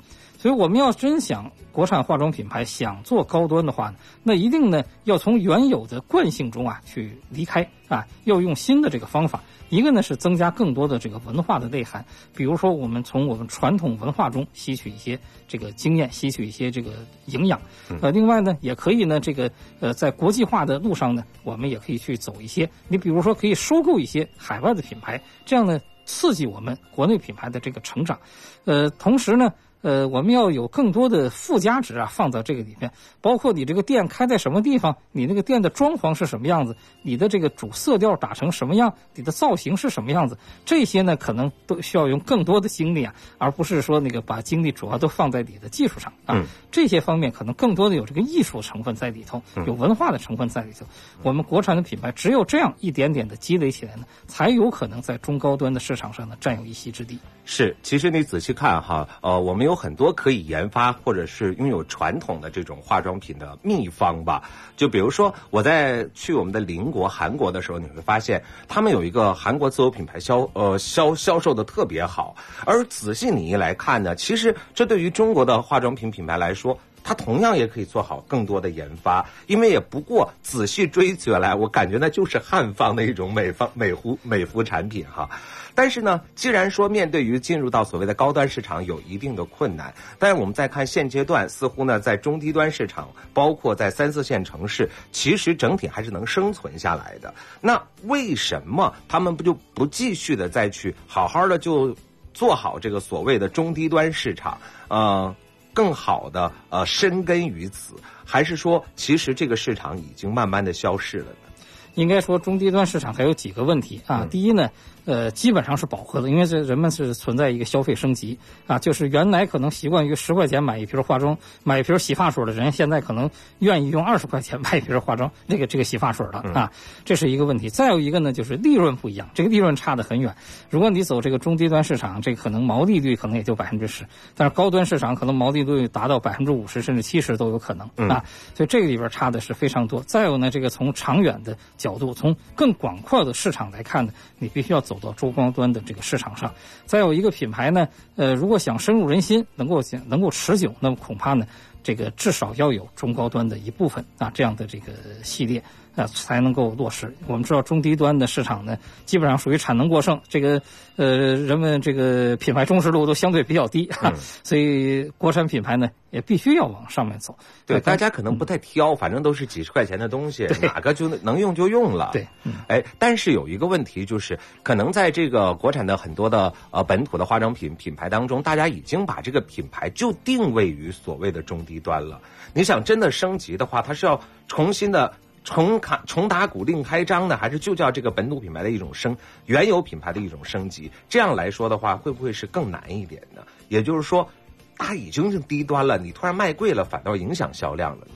所以我们要真想国产化妆品牌想做高端的话呢，那一定呢要从原有的惯性中啊去离开啊，要用新的这个方法。一个呢是增加更多的这个文化的内涵，比如说我们从我们传统文化中吸取一些这个经验，吸取一些这个营养。呃，另外呢，也可以呢，这个呃，在国际化的路上呢，我们也可以去走一些。你比如说，可以收购一些海外的品牌，这样呢，刺激我们国内品牌的这个成长。呃，同时呢。呃，我们要有更多的附加值啊，放到这个里面，包括你这个店开在什么地方，你那个店的装潢是什么样子，你的这个主色调打成什么样，你的造型是什么样子，这些呢，可能都需要用更多的精力啊，而不是说那个把精力主要都放在你的技术上啊。这些方面可能更多的有这个艺术成分在里头，有文化的成分在里头。我们国产的品牌只有这样一点点的积累起来呢，才有可能在中高端的市场上呢占有一席之地。是，其实你仔细看哈，呃，我们有很多可以研发或者是拥有传统的这种化妆品的秘方吧。就比如说，我在去我们的邻国韩国的时候，你会发现他们有一个韩国自有品牌销呃销销售的特别好。而仔细你一来看呢，其实这对于中国的化妆品品牌来说。它同样也可以做好更多的研发，因为也不过仔细追起来，我感觉那就是汉方的一种美方美肤美肤产品哈。但是呢，既然说面对于进入到所谓的高端市场有一定的困难，但是我们再看现阶段，似乎呢在中低端市场，包括在三四线城市，其实整体还是能生存下来的。那为什么他们不就不继续的再去好好的就做好这个所谓的中低端市场？呃，更好的呃深根于此，还是说其实这个市场已经慢慢的消逝了呢？应该说中低端市场还有几个问题啊。第一呢。呃，基本上是饱和的，因为这人们是存在一个消费升级啊，就是原来可能习惯于十块钱买一瓶化妆、买一瓶洗发水的人，现在可能愿意用二十块钱买一瓶化妆那个这个洗发水了啊，这是一个问题。再有一个呢，就是利润不一样，这个利润差得很远。如果你走这个中低端市场，这可能毛利率可能也就百分之十，但是高端市场可能毛利率达到百分之五十甚至七十都有可能啊，所以这个里边差的是非常多。再有呢，这个从长远的角度，从更广阔的市场来看呢，你必须要走。走到中高端的这个市场上，再有一个品牌呢，呃，如果想深入人心，能够想能够持久，那么恐怕呢，这个至少要有中高端的一部分啊，这样的这个系列。啊，才能够落实。我们知道中低端的市场呢，基本上属于产能过剩，这个呃，人们这个品牌忠实度都相对比较低，所以国产品牌呢也必须要往上面走。对，大家可能不太挑，反正都是几十块钱的东西，哪个就能用就用了。对，哎，但是有一个问题就是，可能在这个国产的很多的呃本土的化妆品品牌当中，大家已经把这个品牌就定位于所谓的中低端了。你想真的升级的话，它是要重新的。重卡重打鼓另开张呢，还是就叫这个本土品牌的一种升原有品牌的一种升级？这样来说的话，会不会是更难一点呢？也就是说，它已经是低端了，你突然卖贵了，反倒影响销量了。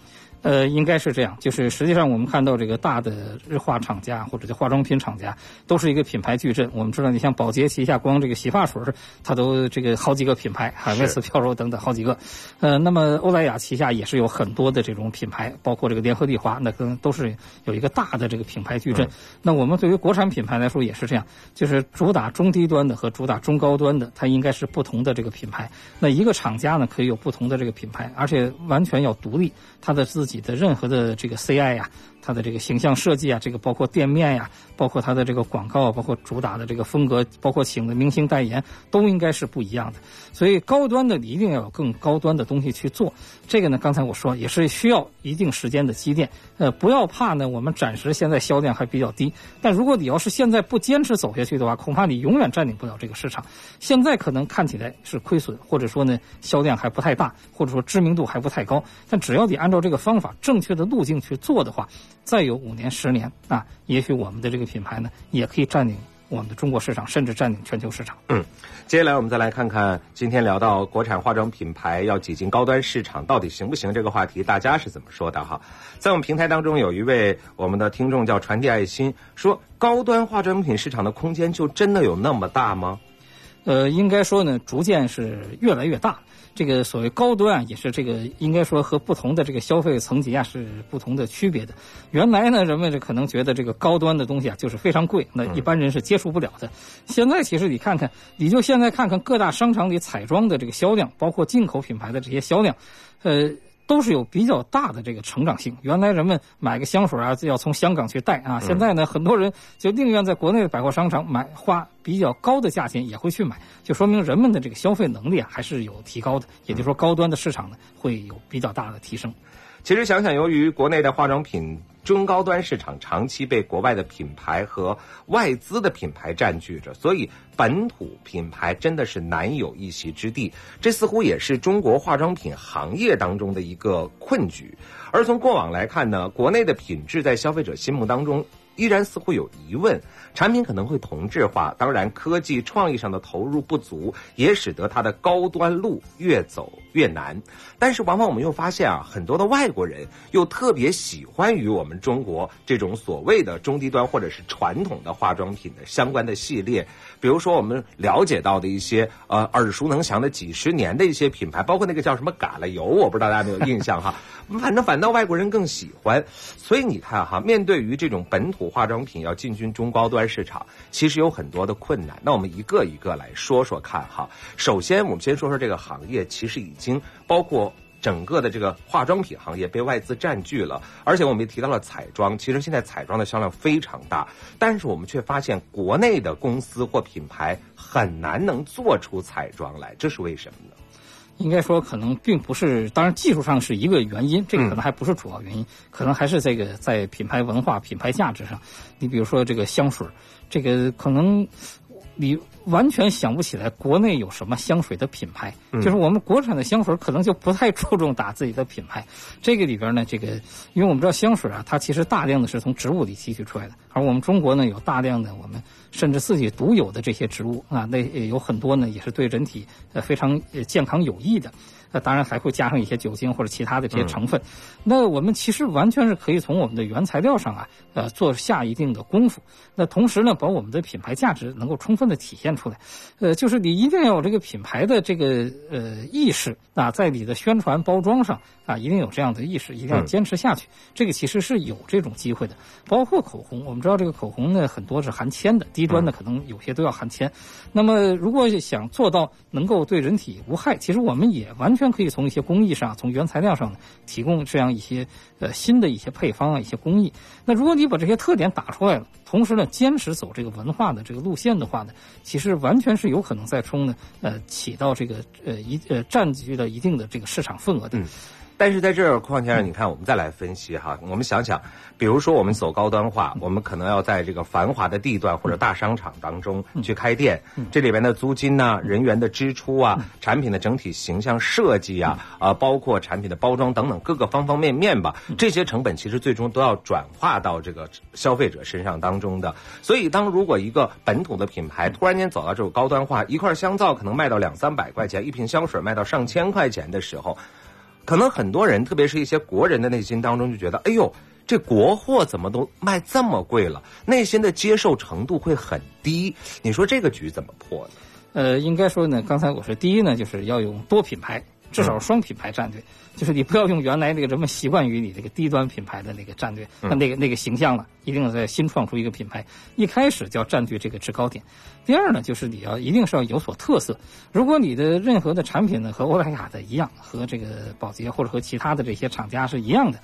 呃，应该是这样，就是实际上我们看到这个大的日化厂家或者叫化妆品厂家，都是一个品牌矩阵。我们知道，你像宝洁旗下光这个洗发水，它都这个好几个品牌，海飞丝、飘柔等等好几个。呃，那么欧莱雅旗下也是有很多的这种品牌，包括这个联合利华，那可能都是有一个大的这个品牌矩阵。那我们对于国产品牌来说也是这样，就是主打中低端的和主打中高端的，它应该是不同的这个品牌。那一个厂家呢，可以有不同的这个品牌，而且完全要独立，它的自。自己的任何的这个 CI 呀。它的这个形象设计啊，这个包括店面呀，包括它的这个广告，包括主打的这个风格，包括请的明星代言，都应该是不一样的。所以高端的你一定要有更高端的东西去做。这个呢，刚才我说也是需要一定时间的积淀。呃，不要怕呢，我们暂时现在销量还比较低，但如果你要是现在不坚持走下去的话，恐怕你永远占领不了这个市场。现在可能看起来是亏损，或者说呢销量还不太大，或者说知名度还不太高，但只要你按照这个方法、正确的路径去做的话。再有五年、十年啊，也许我们的这个品牌呢，也可以占领我们的中国市场，甚至占领全球市场。嗯，接下来我们再来看看今天聊到国产化妆品牌要挤进高端市场，到底行不行？这个话题大家是怎么说的？哈，在我们平台当中有一位我们的听众叫传递爱心，说高端化妆品市场的空间就真的有那么大吗？呃，应该说呢，逐渐是越来越大。这个所谓高端啊，也是这个应该说和不同的这个消费层级啊是不同的区别的。原来呢，人们这可能觉得这个高端的东西啊就是非常贵，那一般人是接触不了的。现在其实你看看，你就现在看看各大商场里彩妆的这个销量，包括进口品牌的这些销量，呃。都是有比较大的这个成长性。原来人们买个香水啊，就要从香港去带啊。现在呢，很多人就宁愿在国内的百货商场买，花比较高的价钱也会去买，就说明人们的这个消费能力啊还是有提高的。也就是说，高端的市场呢会有比较大的提升。其实想想，由于国内的化妆品中高端市场长期被国外的品牌和外资的品牌占据着，所以本土品牌真的是难有一席之地。这似乎也是中国化妆品行业当中的一个困局。而从过往来看呢，国内的品质在消费者心目当中。依然似乎有疑问，产品可能会同质化，当然科技创意上的投入不足，也使得它的高端路越走越难。但是往往我们又发现啊，很多的外国人又特别喜欢于我们中国这种所谓的中低端或者是传统的化妆品的相关的系列。比如说我们了解到的一些呃耳熟能详的几十年的一些品牌，包括那个叫什么嘎啦油，我不知道大家有没有印象哈。反正反倒外国人更喜欢，所以你看哈，面对于这种本土化妆品要进军中高端市场，其实有很多的困难。那我们一个一个来说说看哈。首先，我们先说说这个行业，其实已经包括整个的这个化妆品行业被外资占据了，而且我们也提到了彩妆，其实现在彩妆的销量非常大，但是我们却发现国内的公司或品牌很难能做出彩妆来，这是为什么呢？应该说，可能并不是，当然技术上是一个原因，这个可能还不是主要原因，可能还是这个在品牌文化、品牌价值上。你比如说这个香水，这个可能你完全想不起来国内有什么香水的品牌，就是我们国产的香水可能就不太注重打自己的品牌。这个里边呢，这个因为我们知道香水啊，它其实大量的是从植物里提取出来的，而我们中国呢有大量的我们甚至自己独有的这些植物啊，那有很多呢也是对人体呃非常健康有益的。那当然还会加上一些酒精或者其他的这些成分。那我们其实完全是可以从我们的原材料上啊，呃，做下一定的功夫。那同时呢，把我们的品牌价值能够充分的体现出来。呃，就是你一定要有这个品牌的这个呃意识啊，在你的宣传包装上啊，一定有这样的意识，一定要坚持下去。这个其实是有这种机会的。包括口红，我们知道这个口红呢，很多是含铅的，低端的可能有些都要含铅。那么如果想做到能够对人体无害，其实我们也完全。可以从一些工艺上，从原材料上呢，提供这样一些呃新的一些配方啊，一些工艺。那如果你把这些特点打出来了，同时呢，坚持走这个文化的这个路线的话呢，其实完全是有可能在中呢，呃，起到这个呃一呃占据了一定的这个市场份额的。但是在这儿，邝先生，你看，我们再来分析哈。我们想想，比如说我们走高端化，我们可能要在这个繁华的地段或者大商场当中去开店，这里边的租金呐、人员的支出啊、产品的整体形象设计啊，啊，包括产品的包装等等各个方方面面吧，这些成本其实最终都要转化到这个消费者身上当中的。所以，当如果一个本土的品牌突然间走到这种高端化，一块香皂可能卖到两三百块钱，一瓶香水卖到上千块钱的时候。可能很多人，特别是一些国人的内心当中就觉得，哎呦，这国货怎么都卖这么贵了？内心的接受程度会很低。你说这个局怎么破呢？呃，应该说呢，刚才我说第一呢，就是要用多品牌，至少双品牌战略。就是你不要用原来那个人们习惯于你这个低端品牌的那个战略，那那个那个形象了，一定要在新创出一个品牌。一开始就要占据这个制高点。第二呢，就是你要一定是要有所特色。如果你的任何的产品呢和欧莱雅的一样，和这个宝洁或者和其他的这些厂家是一样的，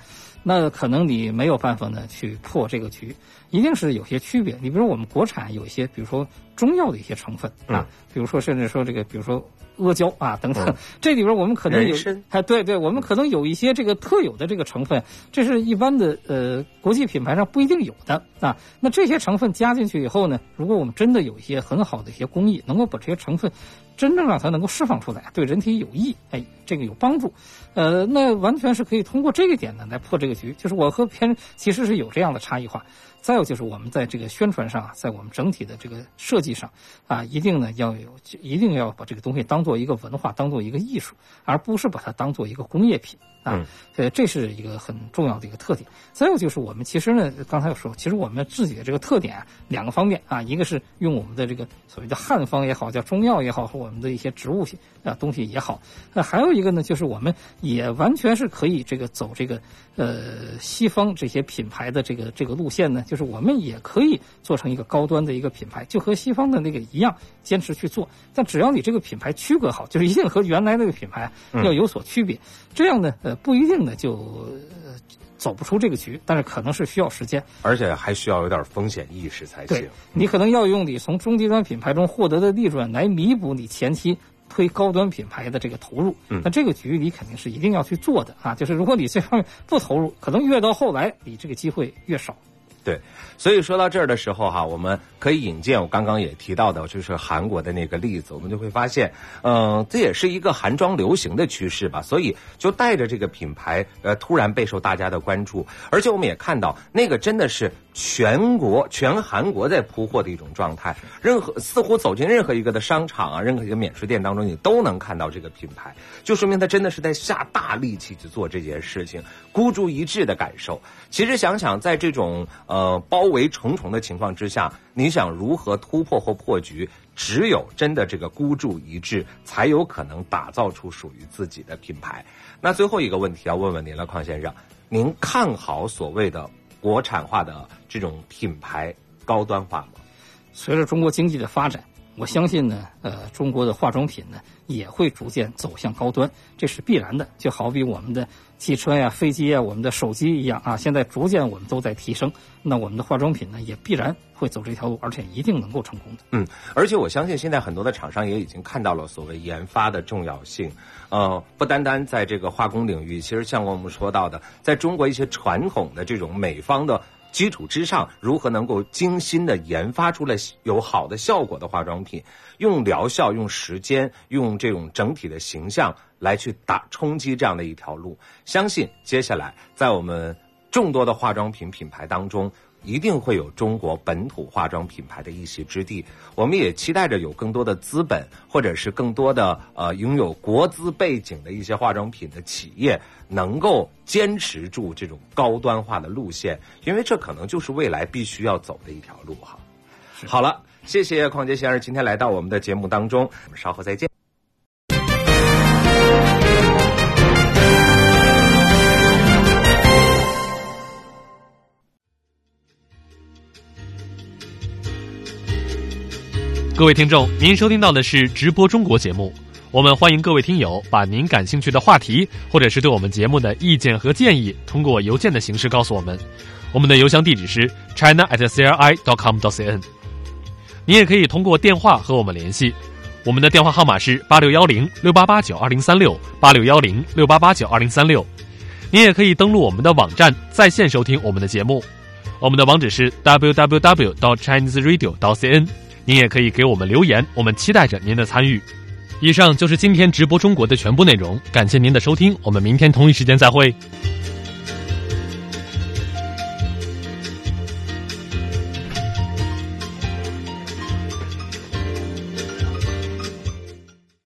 那可能你没有办法呢去破这个局。一定是有些区别。你比如我们国产有一些，比如说中药的一些成分啊，比如说甚至说这个，比如说。阿胶啊，等等，这里边我们可能有，哎，对对，我们可能有一些这个特有的这个成分，这是一般的呃国际品牌上不一定有的啊。那这些成分加进去以后呢，如果我们真的有一些很好的一些工艺，能够把这些成分真正让它能够释放出来，对人体有益，哎，这个有帮助，呃，那完全是可以通过这个点呢来破这个局。就是我和别人其实是有这样的差异化。再有就是我们在这个宣传上啊，在我们整体的这个设计上啊，一定呢要有，一定要把这个东西当做一个文化，当做一个艺术，而不是把它当做一个工业品啊。呃，这是一个很重要的一个特点。再有就是我们其实呢，刚才有说，其实我们自己的这个特点啊，两个方面啊，一个是用我们的这个所谓的汉方也好，叫中药也好，和我们的一些植物性啊东西也好，那还有一个呢，就是我们也完全是可以这个走这个呃西方这些品牌的这个这个路线呢，就。就是我们也可以做成一个高端的一个品牌，就和西方的那个一样，坚持去做。但只要你这个品牌区隔好，就是一定和原来那个品牌要有所区别。这样呢，呃，不一定呢就呃走不出这个局，但是可能是需要时间，而且还需要有点风险意识才行。你可能要用你从中低端品牌中获得的利润来弥补你前期推高端品牌的这个投入。那这个局你肯定是一定要去做的啊！就是如果你这方面不投入，可能越到后来你这个机会越少。对，所以说到这儿的时候哈，我们可以引荐我刚刚也提到的，就是韩国的那个例子，我们就会发现，嗯，这也是一个韩妆流行的趋势吧。所以就带着这个品牌，呃，突然备受大家的关注，而且我们也看到那个真的是全国全韩国在铺货的一种状态。任何似乎走进任何一个的商场啊，任何一个免税店当中，你都能看到这个品牌，就说明他真的是在下大力气去做这件事情，孤注一掷的感受。其实想想，在这种呃，呃包围重重的情况之下，你想如何突破或破局？只有真的这个孤注一掷，才有可能打造出属于自己的品牌。那最后一个问题要问问您了，邝先生，您看好所谓的国产化的这种品牌高端化吗？随着中国经济的发展我相信呢，呃，中国的化妆品呢也会逐渐走向高端，这是必然的。就好比我们的汽车呀、飞机呀、我们的手机一样啊，现在逐渐我们都在提升，那我们的化妆品呢也必然会走这条路，而且一定能够成功的。嗯，而且我相信现在很多的厂商也已经看到了所谓研发的重要性。呃，不单单在这个化工领域，其实像我们说到的，在中国一些传统的这种美方的。基础之上，如何能够精心的研发出来有好的效果的化妆品？用疗效、用时间、用这种整体的形象来去打冲击这样的一条路。相信接下来在我们众多的化妆品品牌当中。一定会有中国本土化妆品牌的一席之地。我们也期待着有更多的资本，或者是更多的呃拥有国资背景的一些化妆品的企业，能够坚持住这种高端化的路线，因为这可能就是未来必须要走的一条路哈。好了，谢谢邝杰先生今天来到我们的节目当中，我们稍后再见。各位听众，您收听到的是直播中国节目。我们欢迎各位听友把您感兴趣的话题，或者是对我们节目的意见和建议，通过邮件的形式告诉我们。我们的邮箱地址是 china at cri dot com dot cn。您也可以通过电话和我们联系，我们的电话号码是八六幺零六八八九二零三六八六幺零六八八九二零三六。您也可以登录我们的网站，在线收听我们的节目。我们的网址是 www dot chinese radio dot cn。您也可以给我们留言，我们期待着您的参与。以上就是今天直播中国的全部内容，感谢您的收听，我们明天同一时间再会。